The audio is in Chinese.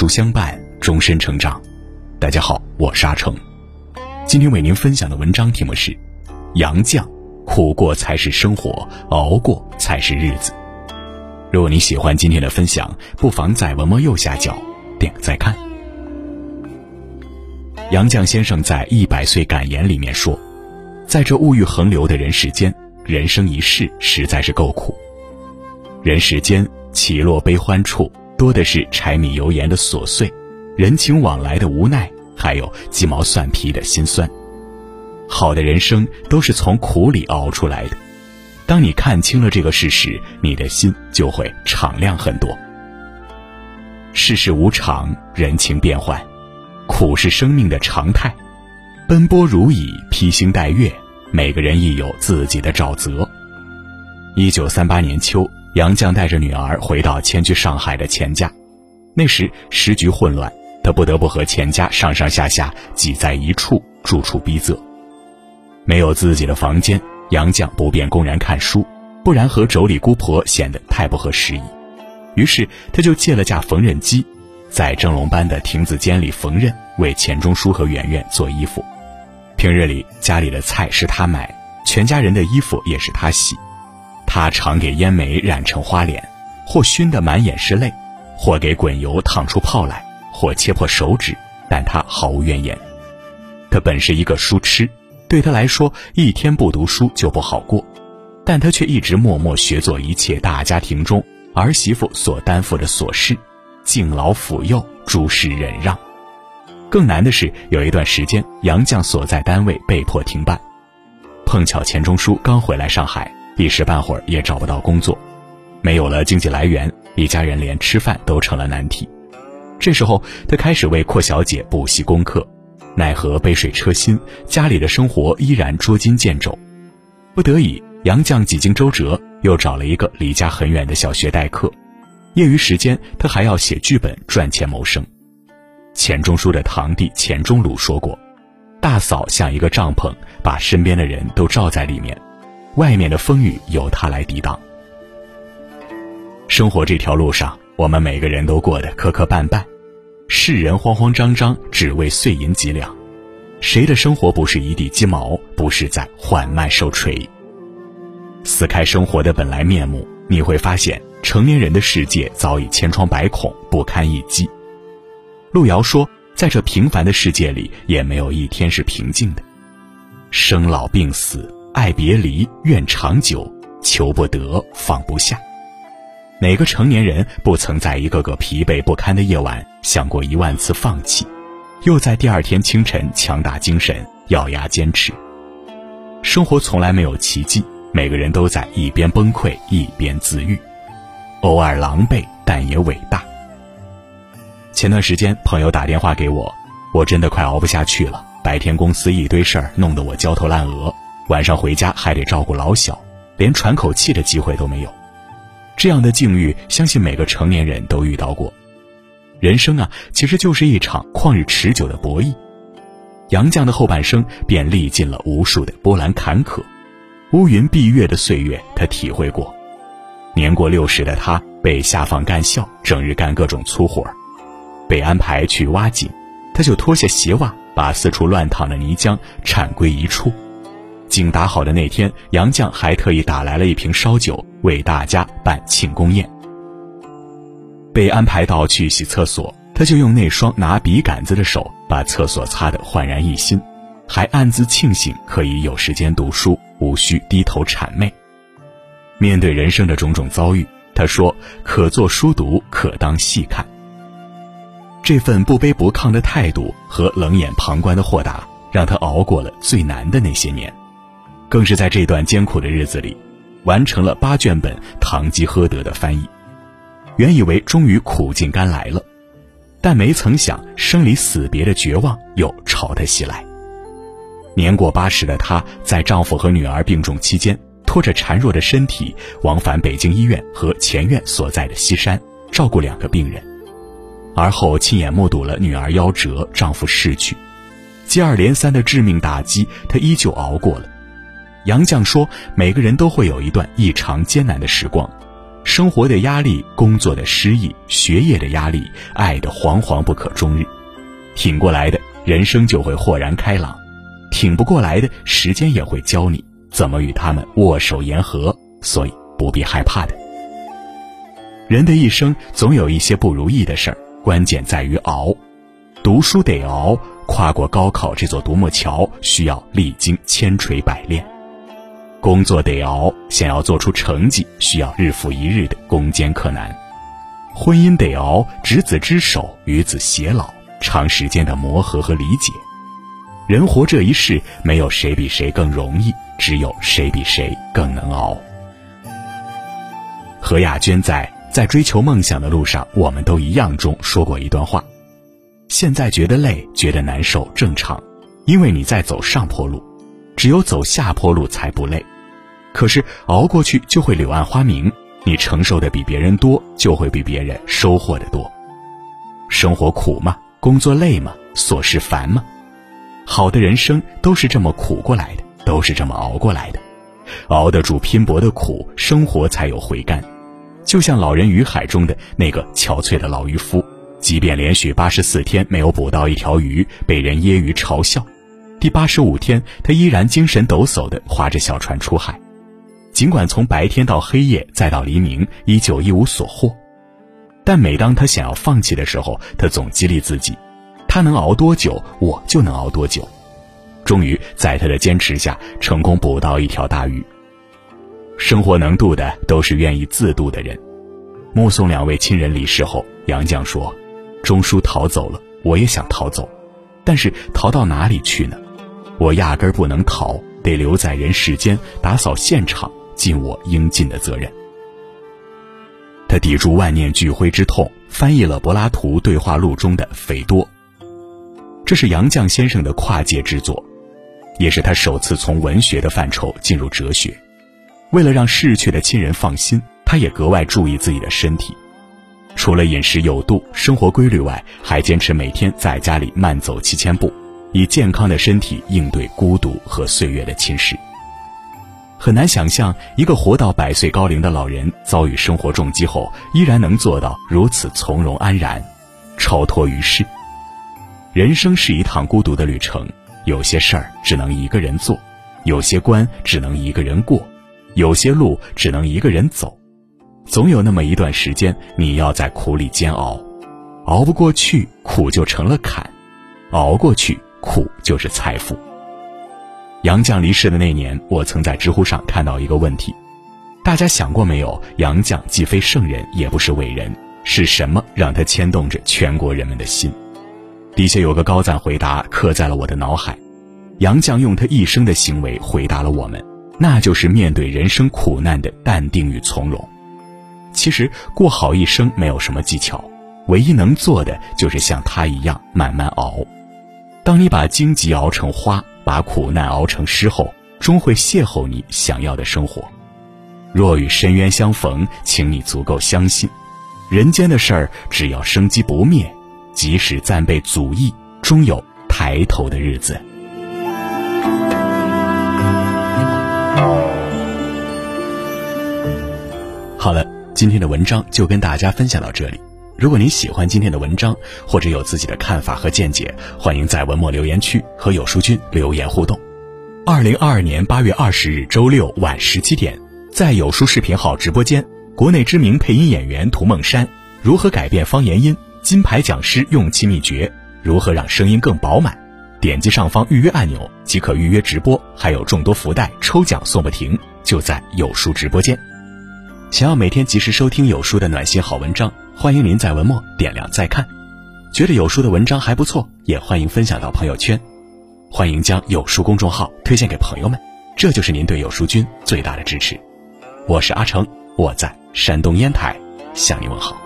书相伴，终身成长。大家好，我是阿成。今天为您分享的文章题目是《杨绛：苦过才是生活，熬过才是日子》。如果你喜欢今天的分享，不妨在文末右下角点个再看。杨绛先生在《一百岁感言》里面说：“在这物欲横流的人世间，人生一世实在是够苦。人世间起落悲欢处。”多的是柴米油盐的琐碎，人情往来的无奈，还有鸡毛蒜皮的心酸。好的人生都是从苦里熬出来的。当你看清了这个事实，你的心就会敞亮很多。世事无常，人情变幻，苦是生命的常态。奔波如蚁，披星戴月，每个人亦有自己的沼泽。一九三八年秋。杨绛带着女儿回到迁居上海的钱家，那时时局混乱，他不得不和钱家上上下下挤在一处，住处逼仄。没有自己的房间，杨绛不便公然看书，不然和妯娌姑婆显得太不合时宜。于是他就借了架缝纫机，在蒸笼般的亭子间里缝纫，为钱钟书和圆圆做衣服。平日里家里的菜是他买，全家人的衣服也是他洗。他常给烟煤染成花脸，或熏得满眼是泪，或给滚油烫出泡来，或切破手指，但他毫无怨言。他本是一个书痴，对他来说，一天不读书就不好过，但他却一直默默学做一切大家庭中儿媳妇所担负的琐事，敬老抚幼，诸事忍让。更难的是，有一段时间，杨绛所在单位被迫停办，碰巧钱钟书刚回来上海。一时半会儿也找不到工作，没有了经济来源，一家人连吃饭都成了难题。这时候，他开始为阔小姐补习功课，奈何杯水车薪，家里的生活依然捉襟见肘。不得已，杨绛几经周折，又找了一个离家很远的小学代课。业余时间，他还要写剧本赚钱谋生。钱钟书的堂弟钱钟鲁说过：“大嫂像一个帐篷，把身边的人都罩在里面。”外面的风雨由他来抵挡。生活这条路上，我们每个人都过得磕磕绊绊，世人慌慌张张，只为碎银几两。谁的生活不是一地鸡毛，不是在缓慢受锤？撕开生活的本来面目，你会发现，成年人的世界早已千疮百孔，不堪一击。路遥说，在这平凡的世界里，也没有一天是平静的，生老病死。爱别离，愿长久，求不得，放不下。哪个成年人不曾在一个个疲惫不堪的夜晚想过一万次放弃，又在第二天清晨强打精神，咬牙坚持？生活从来没有奇迹，每个人都在一边崩溃一边自愈，偶尔狼狈，但也伟大。前段时间，朋友打电话给我，我真的快熬不下去了，白天公司一堆事儿，弄得我焦头烂额。晚上回家还得照顾老小，连喘口气的机会都没有。这样的境遇，相信每个成年人都遇到过。人生啊，其实就是一场旷日持久的博弈。杨绛的后半生便历尽了无数的波澜坎坷，乌云蔽月的岁月，他体会过。年过六十的他，被下放干校，整日干各种粗活；被安排去挖井，他就脱下鞋袜，把四处乱淌的泥浆铲归一处。井打好的那天，杨绛还特意打来了一瓶烧酒，为大家办庆功宴。被安排到去洗厕所，他就用那双拿笔杆子的手把厕所擦得焕然一新，还暗自庆幸可以有时间读书，无需低头谄媚。面对人生的种种遭遇，他说：“可做书读，可当戏看。”这份不卑不亢的态度和冷眼旁观的豁达，让他熬过了最难的那些年。更是在这段艰苦的日子里，完成了八卷本《堂吉诃德》的翻译。原以为终于苦尽甘来了，但没曾想生离死别的绝望又朝他袭来。年过八十的她，在丈夫和女儿病重期间，拖着孱弱的身体，往返北京医院和前院所在的西山，照顾两个病人。而后亲眼目睹了女儿夭折，丈夫逝去，接二连三的致命打击，她依旧熬过了。杨绛说：“每个人都会有一段异常艰难的时光，生活的压力、工作的失意、学业的压力、爱的惶惶不可终日。挺过来的人生就会豁然开朗，挺不过来的时间也会教你怎么与他们握手言和，所以不必害怕的。人的一生总有一些不如意的事儿，关键在于熬。读书得熬，跨过高考这座独木桥需要历经千锤百炼；工作得熬，想要做出成绩需要日复一日的攻坚克难；婚姻得熬，执子之手，与子偕老。长时间的磨合和理解，人活这一世，没有谁比谁更容易，只有谁比谁更能熬。何亚娟在《在追求梦想的路上，我们都一样》中说过一段话：现在觉得累、觉得难受正常，因为你在走上坡路，只有走下坡路才不累。可是熬过去就会柳暗花明，你承受的比别人多，就会比别人收获的多。生活苦吗？工作累吗？琐事烦吗？好的人生都是这么苦过来的，都是这么熬过来的。熬得住拼搏的苦，生活才有回甘。就像《老人与海》中的那个憔悴的老渔夫，即便连续八十四天没有捕到一条鱼，被人揶揄嘲笑，第八十五天他依然精神抖擞地划着小船出海。尽管从白天到黑夜再到黎明，依旧一无所获。但每当他想要放弃的时候，他总激励自己：他能熬多久，我就能熬多久。终于在他的坚持下，成功捕到一条大鱼。生活能渡的，都是愿意自渡的人。目送两位亲人离世后，杨绛说：“钟书逃走了，我也想逃走，但是逃到哪里去呢？我压根儿不能逃，得留在人世间，打扫现场，尽我应尽的责任。”他抵住万念俱灰之痛，翻译了柏拉图对话录中的《斐多》。这是杨绛先生的跨界之作，也是他首次从文学的范畴进入哲学。为了让逝去的亲人放心，他也格外注意自己的身体，除了饮食有度、生活规律外，还坚持每天在家里慢走七千步，以健康的身体应对孤独和岁月的侵蚀。很难想象，一个活到百岁高龄的老人遭遇生活重击后，依然能做到如此从容安然、超脱于世。人生是一趟孤独的旅程，有些事儿只能一个人做，有些关只能一个人过，有些路只能一个人走。总有那么一段时间，你要在苦里煎熬，熬不过去，苦就成了坎；熬过去，苦就是财富。杨绛离世的那年，我曾在知乎上看到一个问题：大家想过没有？杨绛既非圣人，也不是伟人，是什么让他牵动着全国人们的心？底下有个高赞回答刻在了我的脑海：杨绛用他一生的行为回答了我们，那就是面对人生苦难的淡定与从容。其实过好一生没有什么技巧，唯一能做的就是像他一样慢慢熬。当你把荆棘熬成花。把苦难熬成诗后，终会邂逅你想要的生活。若与深渊相逢，请你足够相信，人间的事儿只要生机不灭，即使暂被阻抑，终有抬头的日子。好了，今天的文章就跟大家分享到这里。如果您喜欢今天的文章，或者有自己的看法和见解，欢迎在文末留言区和有书君留言互动。二零二二年八月二十日周六晚十七点，在有书视频号直播间，国内知名配音演员涂梦山如何改变方言音？金牌讲师用气秘诀，如何让声音更饱满？点击上方预约按钮即可预约直播，还有众多福袋抽奖送不停，就在有书直播间。想要每天及时收听有书的暖心好文章。欢迎您在文末点亮再看，觉得有书的文章还不错，也欢迎分享到朋友圈，欢迎将有书公众号推荐给朋友们，这就是您对有书君最大的支持。我是阿成，我在山东烟台向您问好。